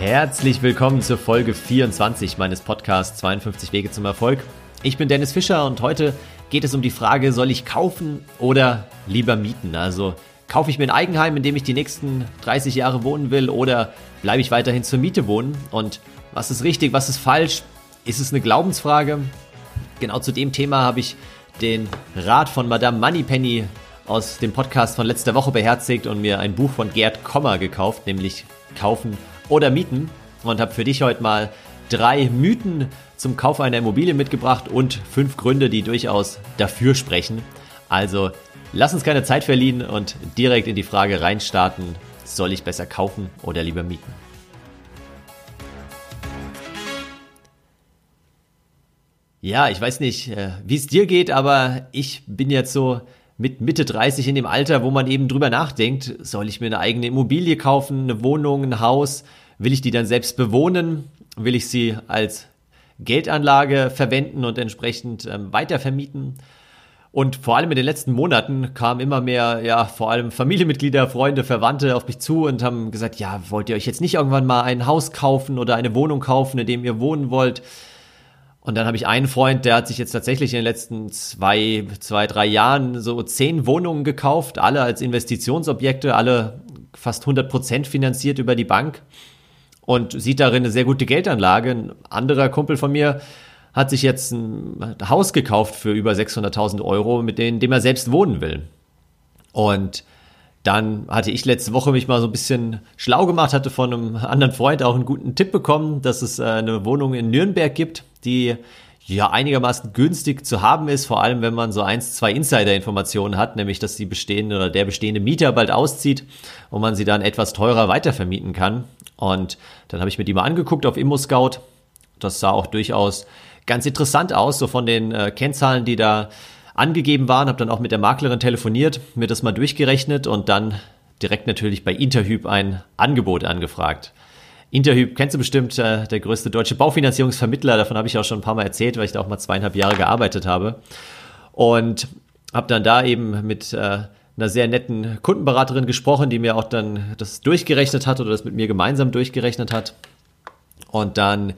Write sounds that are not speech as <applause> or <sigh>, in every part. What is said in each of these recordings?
Herzlich willkommen zur Folge 24 meines Podcasts 52 Wege zum Erfolg. Ich bin Dennis Fischer und heute geht es um die Frage, soll ich kaufen oder lieber mieten? Also kaufe ich mir ein Eigenheim, in dem ich die nächsten 30 Jahre wohnen will oder bleibe ich weiterhin zur Miete wohnen? Und was ist richtig, was ist falsch? Ist es eine Glaubensfrage? Genau zu dem Thema habe ich den Rat von Madame Moneypenny aus dem Podcast von letzter Woche beherzigt und mir ein Buch von Gerd Kommer gekauft, nämlich Kaufen oder Mieten. Und habe für dich heute mal drei Mythen zum Kauf einer Immobilie mitgebracht und fünf Gründe, die durchaus dafür sprechen. Also lass uns keine Zeit verlieren und direkt in die Frage reinstarten, soll ich besser kaufen oder lieber mieten? Ja, ich weiß nicht, äh, wie es dir geht, aber ich bin jetzt so mit Mitte 30 in dem Alter, wo man eben drüber nachdenkt, soll ich mir eine eigene Immobilie kaufen, eine Wohnung, ein Haus? Will ich die dann selbst bewohnen? Will ich sie als Geldanlage verwenden und entsprechend ähm, weitervermieten? Und vor allem in den letzten Monaten kamen immer mehr, ja, vor allem Familienmitglieder, Freunde, Verwandte auf mich zu und haben gesagt, ja, wollt ihr euch jetzt nicht irgendwann mal ein Haus kaufen oder eine Wohnung kaufen, in dem ihr wohnen wollt? Und dann habe ich einen Freund, der hat sich jetzt tatsächlich in den letzten zwei, zwei, drei Jahren so zehn Wohnungen gekauft, alle als Investitionsobjekte, alle fast 100 Prozent finanziert über die Bank und sieht darin eine sehr gute Geldanlage. Ein anderer Kumpel von mir hat sich jetzt ein Haus gekauft für über 600.000 Euro, mit dem er selbst wohnen will. Und dann hatte ich letzte Woche mich mal so ein bisschen schlau gemacht, hatte von einem anderen Freund auch einen guten Tipp bekommen, dass es äh, eine Wohnung in Nürnberg gibt, die ja einigermaßen günstig zu haben ist, vor allem wenn man so eins, zwei Insider-Informationen hat, nämlich dass die bestehende oder der bestehende Mieter bald auszieht und man sie dann etwas teurer weitervermieten kann. Und dann habe ich mir die mal angeguckt auf ImmoScout. Das sah auch durchaus ganz interessant aus, so von den äh, Kennzahlen, die da angegeben waren, habe dann auch mit der Maklerin telefoniert, mir das mal durchgerechnet und dann direkt natürlich bei Interhyp ein Angebot angefragt. Interhyp kennst du bestimmt, äh, der größte deutsche Baufinanzierungsvermittler, davon habe ich auch schon ein paar Mal erzählt, weil ich da auch mal zweieinhalb Jahre gearbeitet habe. Und habe dann da eben mit äh, einer sehr netten Kundenberaterin gesprochen, die mir auch dann das durchgerechnet hat oder das mit mir gemeinsam durchgerechnet hat. Und dann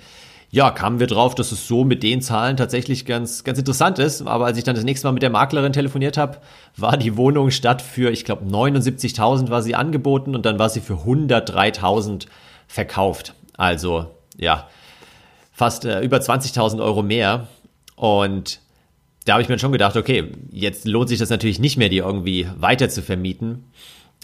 ja, kamen wir drauf, dass es so mit den Zahlen tatsächlich ganz, ganz interessant ist. Aber als ich dann das nächste Mal mit der Maklerin telefoniert habe, war die Wohnung statt für, ich glaube, 79.000 war sie angeboten und dann war sie für 103.000 verkauft. Also, ja, fast äh, über 20.000 Euro mehr. Und da habe ich mir schon gedacht, okay, jetzt lohnt sich das natürlich nicht mehr, die irgendwie weiter zu vermieten.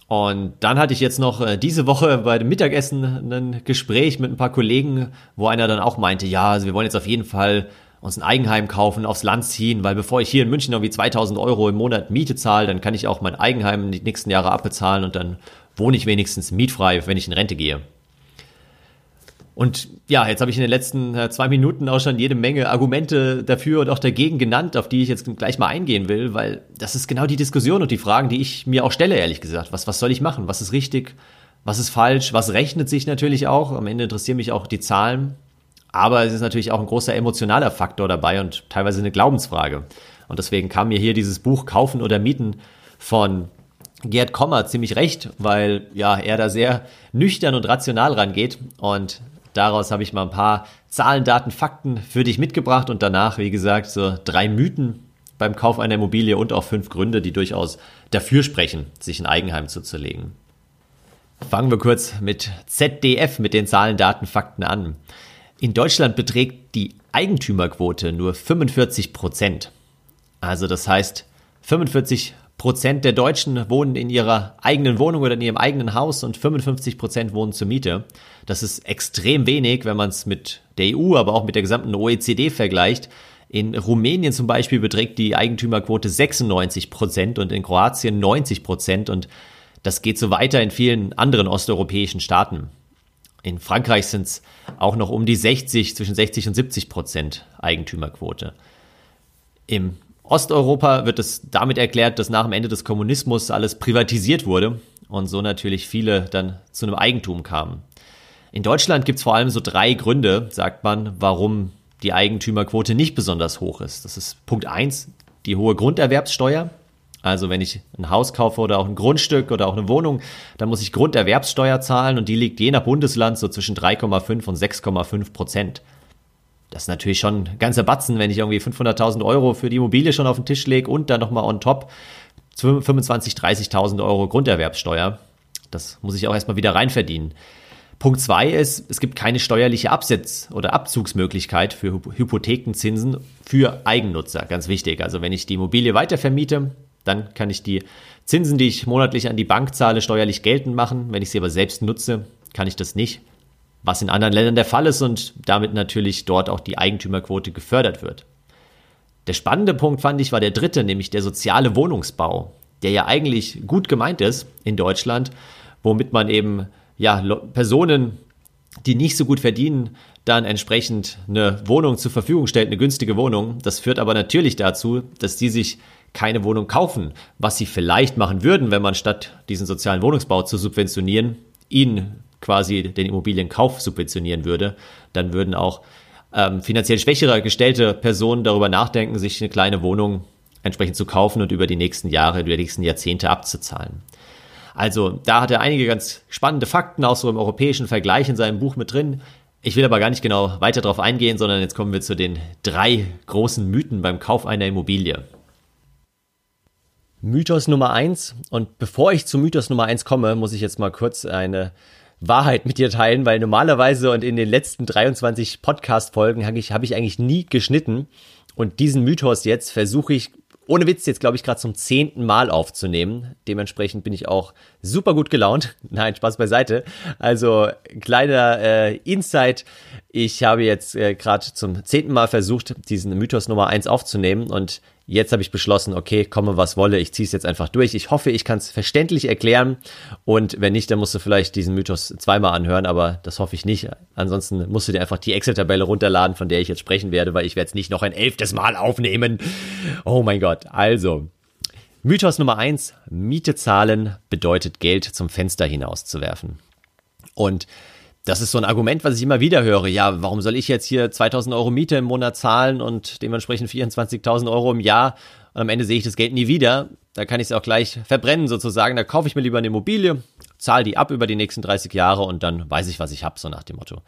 Und dann hatte ich jetzt noch äh, diese Woche bei dem Mittagessen ein Gespräch mit ein paar Kollegen, wo einer dann auch meinte, ja, also wir wollen jetzt auf jeden Fall uns ein Eigenheim kaufen, aufs Land ziehen, weil bevor ich hier in München irgendwie 2000 Euro im Monat Miete zahle, dann kann ich auch mein Eigenheim die nächsten Jahre abbezahlen und dann wohne ich wenigstens mietfrei, wenn ich in Rente gehe. Und ja, jetzt habe ich in den letzten äh, zwei Minuten auch schon jede Menge Argumente dafür und auch dagegen genannt, auf die ich jetzt gleich mal eingehen will, weil das ist genau die Diskussion und die Fragen, die ich mir auch stelle, ehrlich gesagt. Was, was soll ich machen? Was ist richtig? Was ist falsch? Was rechnet sich natürlich auch? Am Ende interessieren mich auch die Zahlen. Aber es ist natürlich auch ein großer emotionaler Faktor dabei und teilweise eine Glaubensfrage. Und deswegen kam mir hier dieses Buch Kaufen oder Mieten von Gerd Kommer ziemlich recht, weil ja er da sehr nüchtern und rational rangeht und Daraus habe ich mal ein paar Zahlen, Daten, Fakten für dich mitgebracht und danach, wie gesagt, so drei Mythen beim Kauf einer Immobilie und auch fünf Gründe, die durchaus dafür sprechen, sich ein Eigenheim zuzulegen. Fangen wir kurz mit ZDF, mit den Zahlen, Daten, Fakten an. In Deutschland beträgt die Eigentümerquote nur 45 Prozent. Also das heißt, 45 Prozent der Deutschen wohnen in ihrer eigenen Wohnung oder in ihrem eigenen Haus und 55 Prozent wohnen zur Miete. Das ist extrem wenig, wenn man es mit der EU, aber auch mit der gesamten OECD vergleicht. In Rumänien zum Beispiel beträgt die Eigentümerquote 96 Prozent und in Kroatien 90 Prozent und das geht so weiter in vielen anderen osteuropäischen Staaten. In Frankreich sind es auch noch um die 60, zwischen 60 und 70 Prozent Eigentümerquote. Im Osteuropa wird es damit erklärt, dass nach dem Ende des Kommunismus alles privatisiert wurde und so natürlich viele dann zu einem Eigentum kamen. In Deutschland gibt es vor allem so drei Gründe, sagt man, warum die Eigentümerquote nicht besonders hoch ist. Das ist Punkt eins: die hohe Grunderwerbssteuer. Also wenn ich ein Haus kaufe oder auch ein Grundstück oder auch eine Wohnung, dann muss ich Grunderwerbssteuer zahlen und die liegt je nach Bundesland so zwischen 3,5 und 6,5 Prozent. Das ist natürlich schon ein ganzer Batzen, wenn ich irgendwie 500.000 Euro für die Immobilie schon auf den Tisch lege und dann nochmal on top 25.000, 30.000 Euro Grunderwerbssteuer. Das muss ich auch erstmal wieder reinverdienen. Punkt zwei ist, es gibt keine steuerliche Absetz- oder Abzugsmöglichkeit für Hypothekenzinsen für Eigennutzer. Ganz wichtig. Also wenn ich die Immobilie weitervermiete, dann kann ich die Zinsen, die ich monatlich an die Bank zahle, steuerlich geltend machen. Wenn ich sie aber selbst nutze, kann ich das nicht. Was in anderen Ländern der Fall ist und damit natürlich dort auch die Eigentümerquote gefördert wird. Der spannende Punkt fand ich war der dritte, nämlich der soziale Wohnungsbau, der ja eigentlich gut gemeint ist in Deutschland, womit man eben ja, Personen, die nicht so gut verdienen, dann entsprechend eine Wohnung zur Verfügung stellt, eine günstige Wohnung. Das führt aber natürlich dazu, dass die sich keine Wohnung kaufen, was sie vielleicht machen würden, wenn man statt diesen sozialen Wohnungsbau zu subventionieren, ihnen quasi den Immobilienkauf subventionieren würde, dann würden auch ähm, finanziell schwächere gestellte Personen darüber nachdenken, sich eine kleine Wohnung entsprechend zu kaufen und über die nächsten Jahre, über die nächsten Jahrzehnte abzuzahlen. Also da hat er einige ganz spannende Fakten auch so im europäischen Vergleich in seinem Buch mit drin. Ich will aber gar nicht genau weiter darauf eingehen, sondern jetzt kommen wir zu den drei großen Mythen beim Kauf einer Immobilie. Mythos Nummer eins. Und bevor ich zu Mythos Nummer eins komme, muss ich jetzt mal kurz eine Wahrheit mit dir teilen, weil normalerweise und in den letzten 23 Podcast-Folgen habe ich, hab ich eigentlich nie geschnitten. Und diesen Mythos jetzt versuche ich ohne Witz jetzt, glaube ich, gerade zum zehnten Mal aufzunehmen. Dementsprechend bin ich auch super gut gelaunt. <laughs> Nein, Spaß beiseite. Also kleiner äh, Insight. Ich habe jetzt äh, gerade zum zehnten Mal versucht, diesen Mythos Nummer eins aufzunehmen und Jetzt habe ich beschlossen, okay, komme was wolle, ich ziehe es jetzt einfach durch. Ich hoffe, ich kann es verständlich erklären und wenn nicht, dann musst du vielleicht diesen Mythos zweimal anhören, aber das hoffe ich nicht. Ansonsten musst du dir einfach die Excel-Tabelle runterladen, von der ich jetzt sprechen werde, weil ich werde es nicht noch ein elftes Mal aufnehmen. Oh mein Gott. Also, Mythos Nummer eins: Miete zahlen bedeutet Geld zum Fenster hinauszuwerfen. Und das ist so ein Argument, was ich immer wieder höre. Ja, warum soll ich jetzt hier 2000 Euro Miete im Monat zahlen und dementsprechend 24.000 Euro im Jahr und am Ende sehe ich das Geld nie wieder? Da kann ich es auch gleich verbrennen sozusagen. Da kaufe ich mir lieber eine Immobilie, zahle die ab über die nächsten 30 Jahre und dann weiß ich, was ich habe, so nach dem Motto.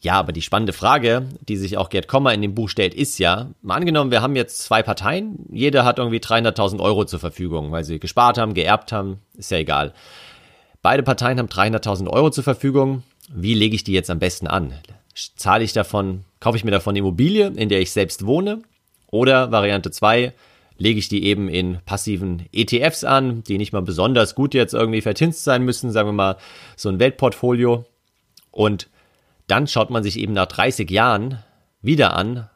Ja, aber die spannende Frage, die sich auch Gerd Kommer in dem Buch stellt, ist ja, mal angenommen, wir haben jetzt zwei Parteien, jeder hat irgendwie 300.000 Euro zur Verfügung, weil sie gespart haben, geerbt haben, ist ja egal. Beide Parteien haben 300.000 Euro zur Verfügung wie lege ich die jetzt am besten an? Zahle ich davon, kaufe ich mir davon Immobilie, in der ich selbst wohne? Oder Variante 2, lege ich die eben in passiven ETFs an, die nicht mal besonders gut jetzt irgendwie verzinst sein müssen, sagen wir mal so ein Weltportfolio. Und dann schaut man sich eben nach 30 Jahren wieder an,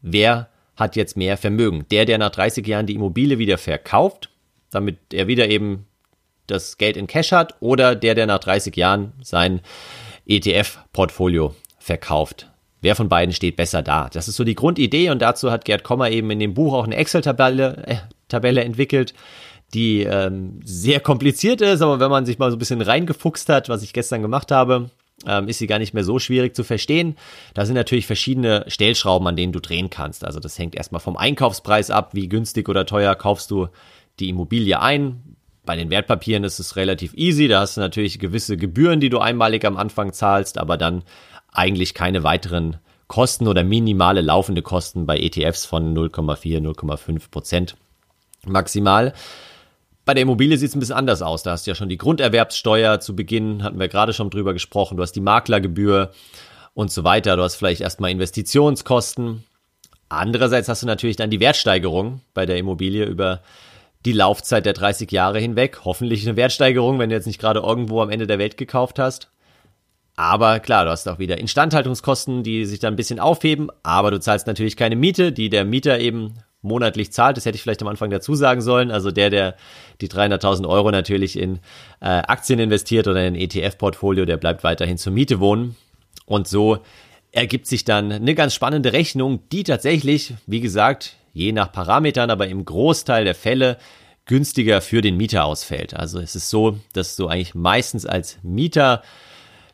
wer hat jetzt mehr Vermögen. Der, der nach 30 Jahren die Immobilie wieder verkauft, damit er wieder eben das Geld in Cash hat, oder der, der nach 30 Jahren sein ETF-Portfolio verkauft. Wer von beiden steht besser da? Das ist so die Grundidee und dazu hat Gerd Kommer eben in dem Buch auch eine Excel-Tabelle äh, Tabelle entwickelt, die ähm, sehr kompliziert ist, aber wenn man sich mal so ein bisschen reingefuchst hat, was ich gestern gemacht habe, ähm, ist sie gar nicht mehr so schwierig zu verstehen. Da sind natürlich verschiedene Stellschrauben, an denen du drehen kannst. Also das hängt erstmal vom Einkaufspreis ab, wie günstig oder teuer kaufst du die Immobilie ein. Bei den Wertpapieren ist es relativ easy. Da hast du natürlich gewisse Gebühren, die du einmalig am Anfang zahlst, aber dann eigentlich keine weiteren Kosten oder minimale laufende Kosten bei ETFs von 0,4, 0,5 Prozent maximal. Bei der Immobilie sieht es ein bisschen anders aus. Da hast du ja schon die Grunderwerbssteuer zu Beginn, hatten wir gerade schon drüber gesprochen. Du hast die Maklergebühr und so weiter. Du hast vielleicht erstmal Investitionskosten. Andererseits hast du natürlich dann die Wertsteigerung bei der Immobilie über die Laufzeit der 30 Jahre hinweg. Hoffentlich eine Wertsteigerung, wenn du jetzt nicht gerade irgendwo am Ende der Welt gekauft hast. Aber klar, du hast auch wieder Instandhaltungskosten, die sich dann ein bisschen aufheben, aber du zahlst natürlich keine Miete, die der Mieter eben monatlich zahlt. Das hätte ich vielleicht am Anfang dazu sagen sollen. Also der, der die 300.000 Euro natürlich in äh, Aktien investiert oder in ein ETF-Portfolio, der bleibt weiterhin zur Miete wohnen. Und so ergibt sich dann eine ganz spannende Rechnung, die tatsächlich, wie gesagt, je nach Parametern, aber im Großteil der Fälle günstiger für den Mieter ausfällt. Also es ist so, dass du eigentlich meistens als Mieter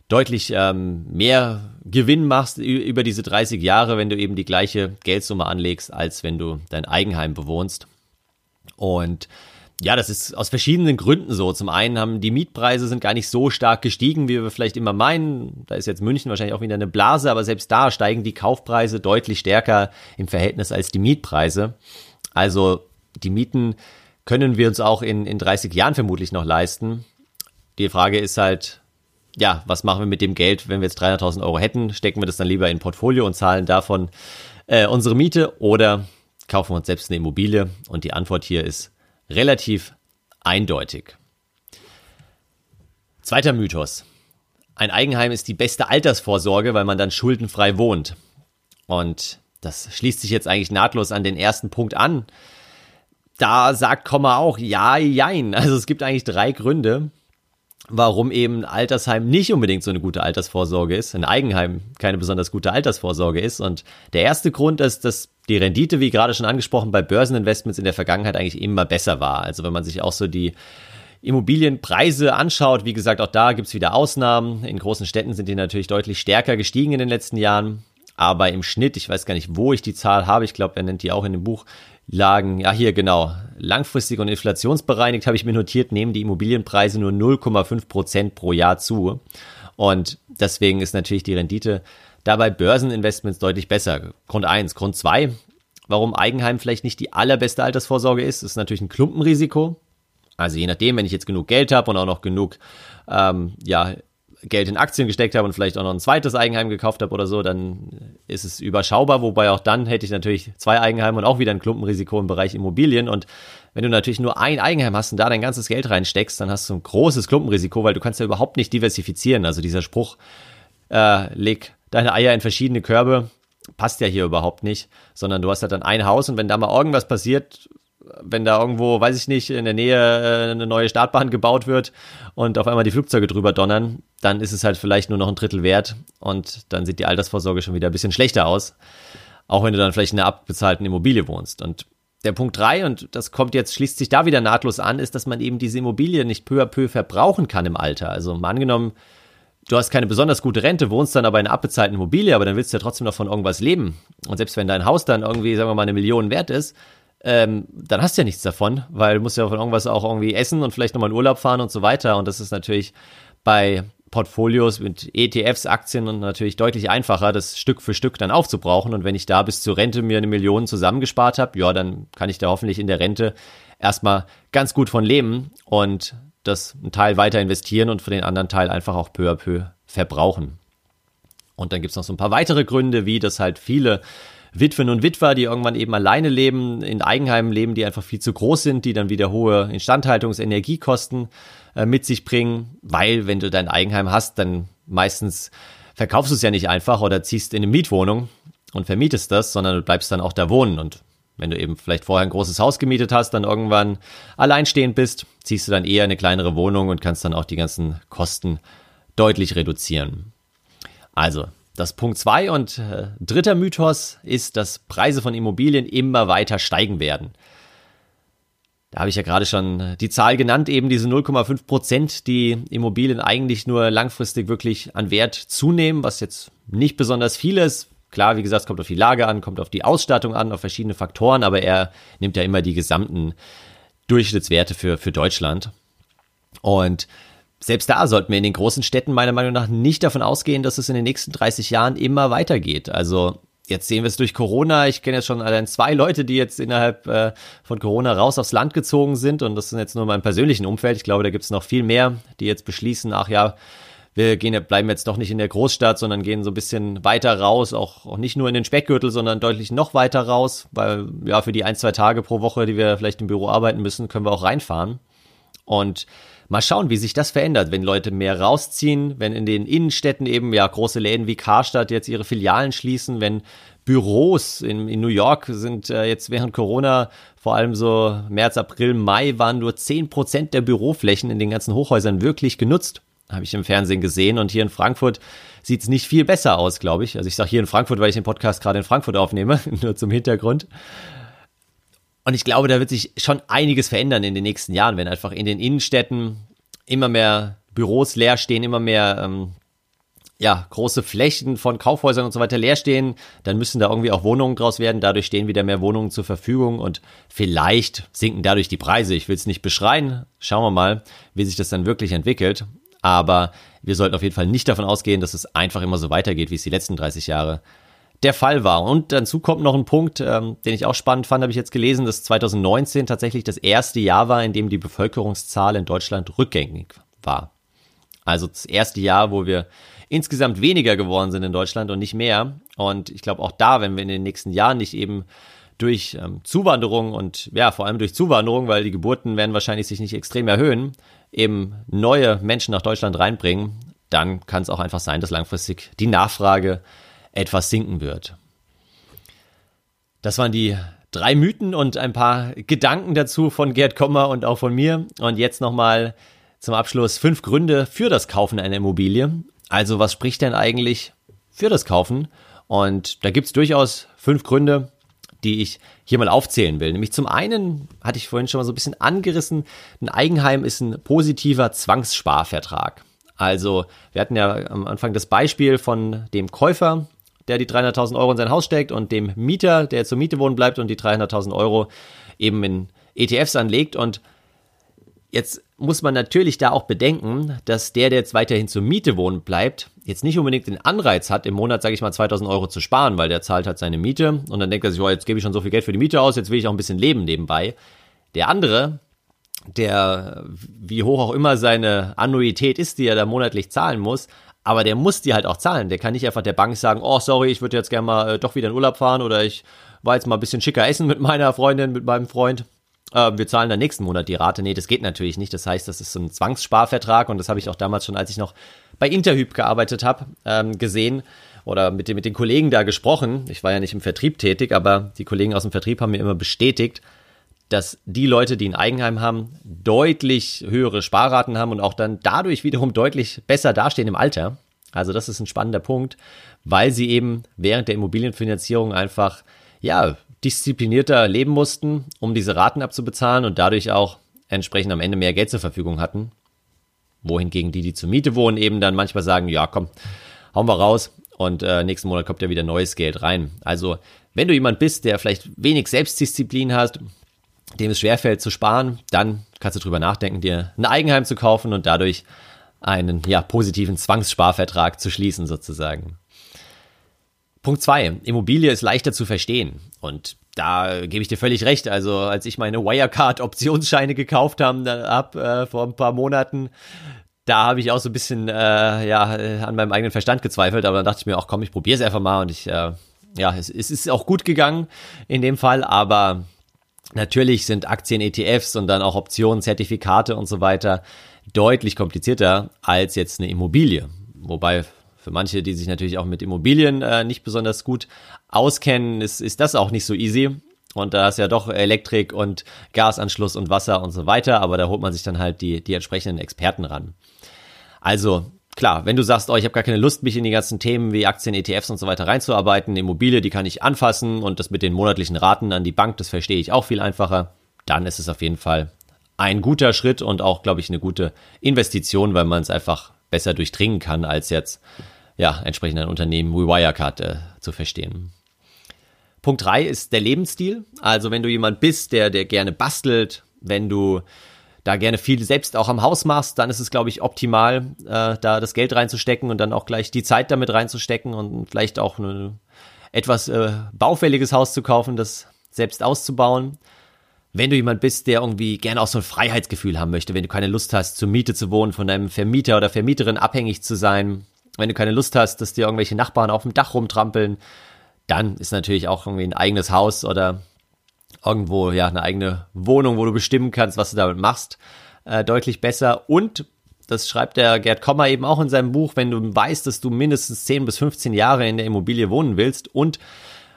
deutlich ähm, mehr Gewinn machst über diese 30 Jahre, wenn du eben die gleiche Geldsumme anlegst, als wenn du dein Eigenheim bewohnst. Und ja, das ist aus verschiedenen Gründen so. Zum einen haben die Mietpreise sind gar nicht so stark gestiegen, wie wir vielleicht immer meinen. Da ist jetzt München wahrscheinlich auch wieder eine Blase, aber selbst da steigen die Kaufpreise deutlich stärker im Verhältnis als die Mietpreise. Also die Mieten können wir uns auch in, in 30 Jahren vermutlich noch leisten. Die Frage ist halt, ja, was machen wir mit dem Geld, wenn wir jetzt 300.000 Euro hätten? Stecken wir das dann lieber in ein Portfolio und zahlen davon äh, unsere Miete oder kaufen wir uns selbst eine Immobilie? Und die Antwort hier ist relativ eindeutig. Zweiter Mythos. Ein Eigenheim ist die beste Altersvorsorge, weil man dann schuldenfrei wohnt. Und das schließt sich jetzt eigentlich nahtlos an den ersten Punkt an. Da sagt Komma auch ja, jein. Also es gibt eigentlich drei Gründe, warum eben Altersheim nicht unbedingt so eine gute Altersvorsorge ist, ein Eigenheim keine besonders gute Altersvorsorge ist. Und der erste Grund ist, dass die Rendite, wie gerade schon angesprochen, bei Börseninvestments in der Vergangenheit eigentlich immer besser war. Also wenn man sich auch so die Immobilienpreise anschaut, wie gesagt, auch da gibt's wieder Ausnahmen. In großen Städten sind die natürlich deutlich stärker gestiegen in den letzten Jahren. Aber im Schnitt, ich weiß gar nicht, wo ich die Zahl habe, ich glaube, er nennt die auch in dem Buch, lagen, ja hier genau, langfristig und inflationsbereinigt habe ich mir notiert, nehmen die Immobilienpreise nur 0,5 Prozent pro Jahr zu. Und deswegen ist natürlich die Rendite dabei Börseninvestments deutlich besser. Grund eins, Grund zwei, warum Eigenheim vielleicht nicht die allerbeste Altersvorsorge ist, ist natürlich ein Klumpenrisiko. Also je nachdem, wenn ich jetzt genug Geld habe und auch noch genug ähm, ja, Geld in Aktien gesteckt habe und vielleicht auch noch ein zweites Eigenheim gekauft habe oder so, dann ist es überschaubar. Wobei auch dann hätte ich natürlich zwei Eigenheime und auch wieder ein Klumpenrisiko im Bereich Immobilien. Und wenn du natürlich nur ein Eigenheim hast und da dein ganzes Geld reinsteckst, dann hast du ein großes Klumpenrisiko, weil du kannst ja überhaupt nicht diversifizieren. Also dieser Spruch, äh, leg deine Eier in verschiedene Körbe, passt ja hier überhaupt nicht, sondern du hast halt dann ein Haus und wenn da mal irgendwas passiert, wenn da irgendwo, weiß ich nicht, in der Nähe äh, eine neue Startbahn gebaut wird und auf einmal die Flugzeuge drüber donnern, dann ist es halt vielleicht nur noch ein Drittel wert und dann sieht die Altersvorsorge schon wieder ein bisschen schlechter aus. Auch wenn du dann vielleicht in einer abbezahlten Immobilie wohnst. Und der Punkt drei und das kommt jetzt, schließt sich da wieder nahtlos an, ist, dass man eben diese Immobilie nicht peu à peu verbrauchen kann im Alter. Also mal angenommen, du hast keine besonders gute Rente, wohnst dann aber in einer abbezahlten Immobilie, aber dann willst du ja trotzdem noch von irgendwas leben. Und selbst wenn dein Haus dann irgendwie, sagen wir mal, eine Million wert ist, ähm, dann hast du ja nichts davon, weil du musst ja von irgendwas auch irgendwie essen und vielleicht nochmal in Urlaub fahren und so weiter. Und das ist natürlich bei Portfolios mit ETFs, Aktien und natürlich deutlich einfacher, das Stück für Stück dann aufzubrauchen. Und wenn ich da bis zur Rente mir eine Million zusammengespart habe, ja, dann kann ich da hoffentlich in der Rente erstmal ganz gut von leben und das einen Teil weiter investieren und für den anderen Teil einfach auch peu à peu verbrauchen. Und dann gibt's noch so ein paar weitere Gründe, wie das halt viele Witwen und Witwer, die irgendwann eben alleine leben, in Eigenheimen leben, die einfach viel zu groß sind, die dann wieder hohe Instandhaltungsenergiekosten äh, mit sich bringen, weil wenn du dein Eigenheim hast, dann meistens verkaufst du es ja nicht einfach oder ziehst in eine Mietwohnung und vermietest das, sondern du bleibst dann auch da wohnen und wenn du eben vielleicht vorher ein großes Haus gemietet hast, dann irgendwann alleinstehend bist, ziehst du dann eher eine kleinere Wohnung und kannst dann auch die ganzen Kosten deutlich reduzieren. Also, das Punkt zwei und äh, dritter Mythos ist, dass Preise von Immobilien immer weiter steigen werden. Da habe ich ja gerade schon die Zahl genannt, eben diese 0,5 Prozent, die Immobilien eigentlich nur langfristig wirklich an Wert zunehmen, was jetzt nicht besonders viel ist. Klar, wie gesagt, es kommt auf die Lage an, kommt auf die Ausstattung an, auf verschiedene Faktoren, aber er nimmt ja immer die gesamten Durchschnittswerte für, für Deutschland. Und selbst da sollten wir in den großen Städten meiner Meinung nach nicht davon ausgehen, dass es in den nächsten 30 Jahren immer weitergeht. Also jetzt sehen wir es durch Corona. Ich kenne jetzt schon allein zwei Leute, die jetzt innerhalb äh, von Corona raus aufs Land gezogen sind. Und das sind jetzt nur in meinem persönlichen Umfeld. Ich glaube, da gibt es noch viel mehr, die jetzt beschließen, ach ja, wir gehen, bleiben jetzt doch nicht in der Großstadt, sondern gehen so ein bisschen weiter raus, auch, auch nicht nur in den Speckgürtel, sondern deutlich noch weiter raus, weil ja, für die ein, zwei Tage pro Woche, die wir vielleicht im Büro arbeiten müssen, können wir auch reinfahren. Und Mal schauen, wie sich das verändert, wenn Leute mehr rausziehen, wenn in den Innenstädten eben ja große Läden wie Karstadt jetzt ihre Filialen schließen, wenn Büros in, in New York sind äh, jetzt während Corona, vor allem so März, April, Mai, waren nur zehn Prozent der Büroflächen in den ganzen Hochhäusern wirklich genutzt. Habe ich im Fernsehen gesehen und hier in Frankfurt sieht es nicht viel besser aus, glaube ich. Also ich sage hier in Frankfurt, weil ich den Podcast gerade in Frankfurt aufnehme, <laughs> nur zum Hintergrund. Und ich glaube, da wird sich schon einiges verändern in den nächsten Jahren, wenn einfach in den Innenstädten immer mehr Büros leer stehen, immer mehr ähm, ja, große Flächen von Kaufhäusern und so weiter leer stehen, dann müssen da irgendwie auch Wohnungen draus werden. Dadurch stehen wieder mehr Wohnungen zur Verfügung und vielleicht sinken dadurch die Preise. Ich will es nicht beschreien. Schauen wir mal, wie sich das dann wirklich entwickelt. Aber wir sollten auf jeden Fall nicht davon ausgehen, dass es einfach immer so weitergeht, wie es die letzten 30 Jahre der Fall war. Und dazu kommt noch ein Punkt, ähm, den ich auch spannend fand, habe ich jetzt gelesen, dass 2019 tatsächlich das erste Jahr war, in dem die Bevölkerungszahl in Deutschland rückgängig war. Also das erste Jahr, wo wir insgesamt weniger geworden sind in Deutschland und nicht mehr. Und ich glaube auch da, wenn wir in den nächsten Jahren nicht eben durch ähm, Zuwanderung und ja, vor allem durch Zuwanderung, weil die Geburten werden wahrscheinlich sich nicht extrem erhöhen, eben neue Menschen nach Deutschland reinbringen, dann kann es auch einfach sein, dass langfristig die Nachfrage etwas sinken wird. Das waren die drei Mythen und ein paar Gedanken dazu von Gerd Kommer und auch von mir. Und jetzt nochmal zum Abschluss fünf Gründe für das Kaufen einer Immobilie. Also was spricht denn eigentlich für das Kaufen? Und da gibt es durchaus fünf Gründe, die ich hier mal aufzählen will. Nämlich zum einen, hatte ich vorhin schon mal so ein bisschen angerissen, ein Eigenheim ist ein positiver Zwangssparvertrag. Also wir hatten ja am Anfang das Beispiel von dem Käufer, der die 300.000 Euro in sein Haus steckt und dem Mieter, der zur Miete wohnen bleibt und die 300.000 Euro eben in ETFs anlegt. Und jetzt muss man natürlich da auch bedenken, dass der, der jetzt weiterhin zur Miete wohnen bleibt, jetzt nicht unbedingt den Anreiz hat, im Monat, sage ich mal, 2000 Euro zu sparen, weil der zahlt halt seine Miete und dann denkt er sich, oh, jetzt gebe ich schon so viel Geld für die Miete aus, jetzt will ich auch ein bisschen leben nebenbei. Der andere, der, wie hoch auch immer seine Annuität ist, die er da monatlich zahlen muss, aber der muss die halt auch zahlen. Der kann nicht einfach der Bank sagen, oh, sorry, ich würde jetzt gerne mal äh, doch wieder in Urlaub fahren oder ich war jetzt mal ein bisschen schicker essen mit meiner Freundin, mit meinem Freund. Äh, wir zahlen dann nächsten Monat die Rate. Nee, das geht natürlich nicht. Das heißt, das ist so ein Zwangssparvertrag und das habe ich auch damals schon, als ich noch bei Interhyp gearbeitet habe, ähm, gesehen oder mit, mit den Kollegen da gesprochen. Ich war ja nicht im Vertrieb tätig, aber die Kollegen aus dem Vertrieb haben mir immer bestätigt, dass die Leute, die ein Eigenheim haben, deutlich höhere Sparraten haben und auch dann dadurch wiederum deutlich besser dastehen im Alter. Also das ist ein spannender Punkt, weil sie eben während der Immobilienfinanzierung einfach, ja, disziplinierter leben mussten, um diese Raten abzubezahlen und dadurch auch entsprechend am Ende mehr Geld zur Verfügung hatten. Wohingegen die, die zur Miete wohnen, eben dann manchmal sagen, ja, komm, hauen wir raus und äh, nächsten Monat kommt ja wieder neues Geld rein. Also, wenn du jemand bist, der vielleicht wenig Selbstdisziplin hat, dem es schwerfällt zu sparen, dann kannst du drüber nachdenken, dir ein Eigenheim zu kaufen und dadurch einen ja, positiven Zwangssparvertrag zu schließen sozusagen. Punkt zwei: Immobilie ist leichter zu verstehen. Und da gebe ich dir völlig recht. Also als ich meine Wirecard-Optionsscheine gekauft habe ab äh, vor ein paar Monaten, da habe ich auch so ein bisschen äh, ja, an meinem eigenen Verstand gezweifelt. Aber dann dachte ich mir auch, komm, ich probiere es einfach mal. Und ich, äh, ja, es, es ist auch gut gegangen in dem Fall. Aber Natürlich sind Aktien, ETFs und dann auch Optionen, Zertifikate und so weiter deutlich komplizierter als jetzt eine Immobilie. Wobei für manche, die sich natürlich auch mit Immobilien äh, nicht besonders gut auskennen, ist, ist das auch nicht so easy. Und da ist ja doch Elektrik und Gasanschluss und Wasser und so weiter, aber da holt man sich dann halt die, die entsprechenden Experten ran. Also klar, wenn du sagst, oh, ich habe gar keine Lust, mich in die ganzen Themen wie Aktien, ETFs und so weiter reinzuarbeiten, Immobilie, die kann ich anfassen und das mit den monatlichen Raten an die Bank, das verstehe ich auch viel einfacher, dann ist es auf jeden Fall ein guter Schritt und auch, glaube ich, eine gute Investition, weil man es einfach besser durchdringen kann, als jetzt ja entsprechend ein Unternehmen wie Wirecard äh, zu verstehen. Punkt drei ist der Lebensstil. Also wenn du jemand bist, der, der gerne bastelt, wenn du da gerne viel selbst auch am Haus machst, dann ist es, glaube ich, optimal, äh, da das Geld reinzustecken und dann auch gleich die Zeit damit reinzustecken und vielleicht auch ein etwas äh, baufälliges Haus zu kaufen, das selbst auszubauen. Wenn du jemand bist, der irgendwie gerne auch so ein Freiheitsgefühl haben möchte, wenn du keine Lust hast, zur Miete zu wohnen, von deinem Vermieter oder Vermieterin abhängig zu sein, wenn du keine Lust hast, dass dir irgendwelche Nachbarn auf dem Dach rumtrampeln, dann ist natürlich auch irgendwie ein eigenes Haus oder irgendwo ja eine eigene Wohnung, wo du bestimmen kannst, was du damit machst, äh, deutlich besser. Und das schreibt der Gerd Kommer eben auch in seinem Buch, wenn du weißt, dass du mindestens 10 bis 15 Jahre in der Immobilie wohnen willst und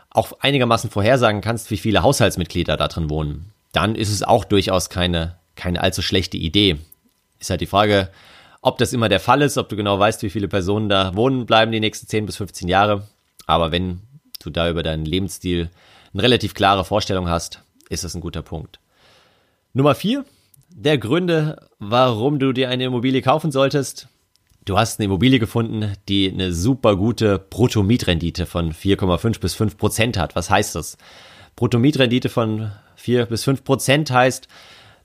auch einigermaßen vorhersagen kannst, wie viele Haushaltsmitglieder da drin wohnen, dann ist es auch durchaus keine, keine allzu schlechte Idee. Ist halt die Frage, ob das immer der Fall ist, ob du genau weißt, wie viele Personen da wohnen bleiben die nächsten 10 bis 15 Jahre. Aber wenn du da über deinen Lebensstil eine relativ klare Vorstellung hast, ist das ein guter Punkt. Nummer vier, der Gründe, warum du dir eine Immobilie kaufen solltest. du hast eine Immobilie gefunden, die eine super gute Bruttomietrendite von 4,5 bis 5 Prozent hat. Was heißt das? Bruttomietrendite von 4 bis 5 Prozent heißt,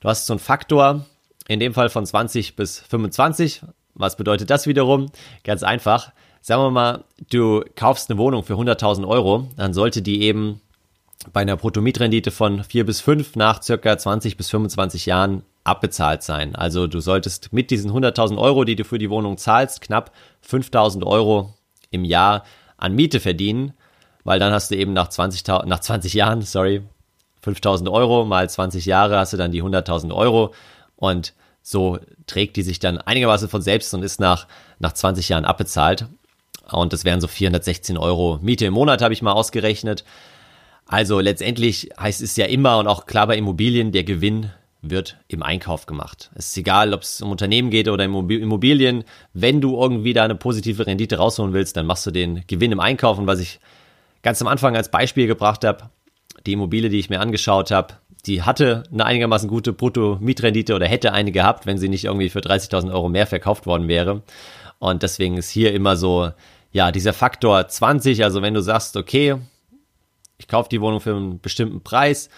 du hast so einen Faktor, in dem Fall von 20 bis 25. Was bedeutet das wiederum? Ganz einfach. Sagen wir mal, du kaufst eine Wohnung für 100.000 Euro, dann sollte die eben bei einer Bruttomietrendite von 4 bis 5 nach circa 20 bis 25 Jahren abbezahlt sein. Also du solltest mit diesen 100.000 Euro, die du für die Wohnung zahlst, knapp 5.000 Euro im Jahr an Miete verdienen, weil dann hast du eben nach 20, nach 20 Jahren, sorry, 5.000 Euro mal 20 Jahre hast du dann die 100.000 Euro und so trägt die sich dann einigermaßen von selbst und ist nach, nach 20 Jahren abbezahlt. Und das wären so 416 Euro Miete im Monat, habe ich mal ausgerechnet. Also letztendlich heißt es ja immer und auch klar bei Immobilien, der Gewinn wird im Einkauf gemacht. Es ist egal, ob es um Unternehmen geht oder Immobilien. Wenn du irgendwie da eine positive Rendite rausholen willst, dann machst du den Gewinn im Einkauf. Und was ich ganz am Anfang als Beispiel gebracht habe, die Immobilie, die ich mir angeschaut habe, die hatte eine einigermaßen gute Brutto-Mietrendite oder hätte eine gehabt, wenn sie nicht irgendwie für 30.000 Euro mehr verkauft worden wäre. Und deswegen ist hier immer so, ja, dieser Faktor 20, also wenn du sagst, okay, ich kaufe die Wohnung für einen bestimmten Preis,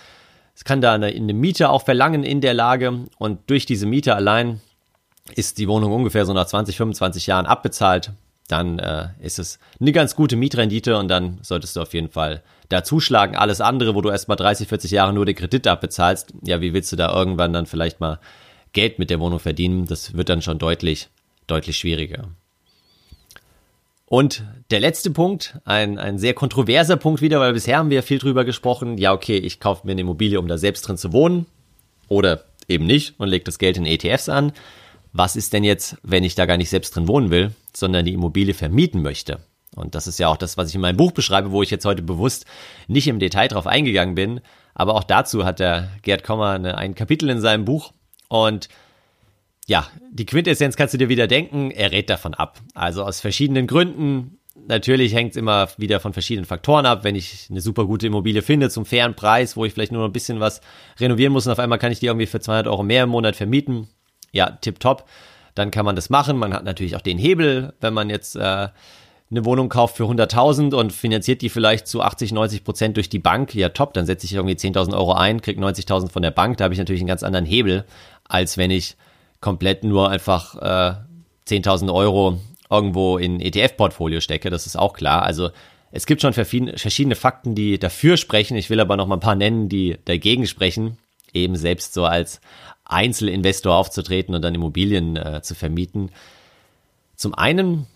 es kann da eine, eine Miete auch verlangen in der Lage und durch diese Miete allein ist die Wohnung ungefähr so nach 20, 25 Jahren abbezahlt, dann äh, ist es eine ganz gute Mietrendite und dann solltest du auf jeden Fall da zuschlagen. Alles andere, wo du erstmal 30, 40 Jahre nur den Kredit abbezahlst, ja, wie willst du da irgendwann dann vielleicht mal Geld mit der Wohnung verdienen? Das wird dann schon deutlich, deutlich schwieriger. Und der letzte Punkt, ein, ein sehr kontroverser Punkt wieder, weil bisher haben wir viel drüber gesprochen. Ja, okay, ich kaufe mir eine Immobilie, um da selbst drin zu wohnen. Oder eben nicht und lege das Geld in ETFs an. Was ist denn jetzt, wenn ich da gar nicht selbst drin wohnen will, sondern die Immobilie vermieten möchte? Und das ist ja auch das, was ich in meinem Buch beschreibe, wo ich jetzt heute bewusst nicht im Detail drauf eingegangen bin. Aber auch dazu hat der Gerd Kommer eine, ein Kapitel in seinem Buch. Und ja, die Quintessenz kannst du dir wieder denken, er rät davon ab. Also aus verschiedenen Gründen. Natürlich hängt es immer wieder von verschiedenen Faktoren ab. Wenn ich eine super gute Immobilie finde zum fairen Preis, wo ich vielleicht nur noch ein bisschen was renovieren muss und auf einmal kann ich die irgendwie für 200 Euro mehr im Monat vermieten, ja, tipptopp, dann kann man das machen. Man hat natürlich auch den Hebel, wenn man jetzt äh, eine Wohnung kauft für 100.000 und finanziert die vielleicht zu 80, 90 Prozent durch die Bank, ja top, dann setze ich irgendwie 10.000 Euro ein, krieg 90.000 von der Bank, da habe ich natürlich einen ganz anderen Hebel, als wenn ich komplett nur einfach äh, 10.000 Euro irgendwo in ETF-Portfolio stecke, das ist auch klar. Also es gibt schon verschiedene Fakten, die dafür sprechen. Ich will aber noch mal ein paar nennen, die dagegen sprechen, eben selbst so als Einzelinvestor aufzutreten und dann Immobilien äh, zu vermieten. Zum einen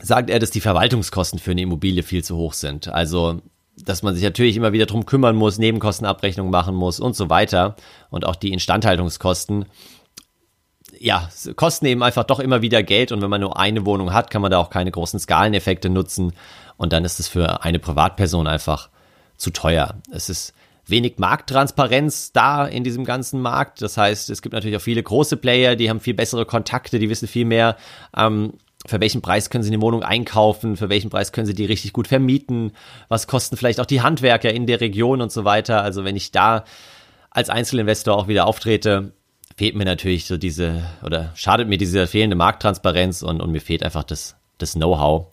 sagt er, dass die Verwaltungskosten für eine Immobilie viel zu hoch sind. Also, dass man sich natürlich immer wieder drum kümmern muss, Nebenkostenabrechnung machen muss und so weiter. Und auch die Instandhaltungskosten. Ja, kosten eben einfach doch immer wieder Geld und wenn man nur eine Wohnung hat, kann man da auch keine großen Skaleneffekte nutzen und dann ist es für eine Privatperson einfach zu teuer. Es ist wenig Markttransparenz da in diesem ganzen Markt. Das heißt, es gibt natürlich auch viele große Player, die haben viel bessere Kontakte, die wissen viel mehr, ähm, für welchen Preis können Sie eine Wohnung einkaufen, für welchen Preis können Sie die richtig gut vermieten, was kosten vielleicht auch die Handwerker in der Region und so weiter. Also wenn ich da als Einzelinvestor auch wieder auftrete, fehlt mir natürlich so diese, oder schadet mir diese fehlende Markttransparenz und, und mir fehlt einfach das, das Know-how.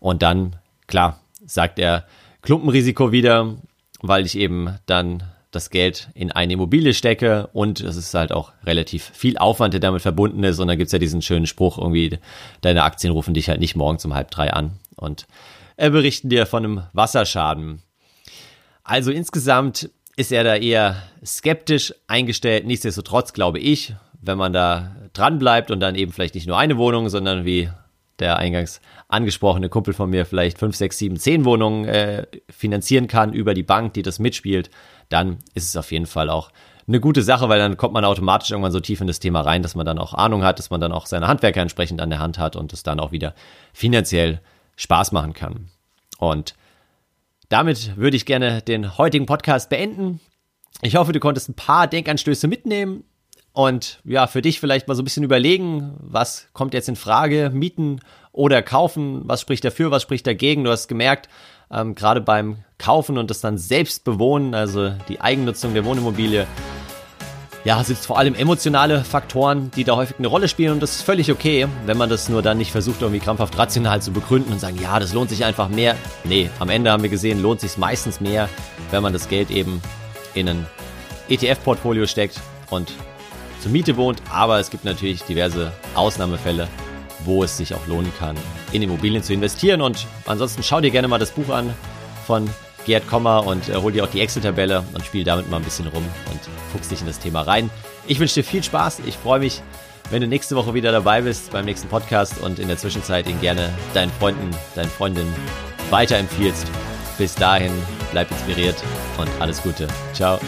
Und dann, klar, sagt er, Klumpenrisiko wieder, weil ich eben dann das Geld in eine Immobilie stecke und es ist halt auch relativ viel Aufwand, der damit verbunden ist. Und dann gibt's ja diesen schönen Spruch, irgendwie, deine Aktien rufen dich halt nicht morgens um halb drei an und äh, berichten dir von einem Wasserschaden. Also insgesamt ist er da eher skeptisch eingestellt. Nichtsdestotrotz glaube ich, wenn man da dran bleibt und dann eben vielleicht nicht nur eine Wohnung, sondern wie der eingangs angesprochene Kumpel von mir vielleicht fünf, sechs, sieben, zehn Wohnungen äh, finanzieren kann über die Bank, die das mitspielt, dann ist es auf jeden Fall auch eine gute Sache, weil dann kommt man automatisch irgendwann so tief in das Thema rein, dass man dann auch Ahnung hat, dass man dann auch seine Handwerker entsprechend an der Hand hat und es dann auch wieder finanziell Spaß machen kann. Und damit würde ich gerne den heutigen Podcast beenden. Ich hoffe, du konntest ein paar Denkanstöße mitnehmen und ja, für dich vielleicht mal so ein bisschen überlegen, was kommt jetzt in Frage, mieten oder kaufen, was spricht dafür, was spricht dagegen. Du hast gemerkt, ähm, gerade beim Kaufen und das dann selbst bewohnen, also die Eigennutzung der Wohnimmobilie, ja, sind vor allem emotionale Faktoren, die da häufig eine Rolle spielen und das ist völlig okay, wenn man das nur dann nicht versucht, irgendwie krampfhaft rational zu begründen und sagen, ja, das lohnt sich einfach mehr. Nee, am Ende haben wir gesehen, lohnt sich meistens mehr, wenn man das Geld eben in ein ETF-Portfolio steckt und zur Miete wohnt, aber es gibt natürlich diverse Ausnahmefälle, wo es sich auch lohnen kann, in Immobilien zu investieren und ansonsten schau dir gerne mal das Buch an von Gerd Kommer und äh, hol dir auch die Excel-Tabelle und spiel damit mal ein bisschen rum und fuchs dich in das Thema rein. Ich wünsche dir viel Spaß. Ich freue mich, wenn du nächste Woche wieder dabei bist beim nächsten Podcast und in der Zwischenzeit ihn gerne deinen Freunden, deinen Freundinnen weiterempfiehlst. Bis dahin, bleib inspiriert und alles Gute. Ciao.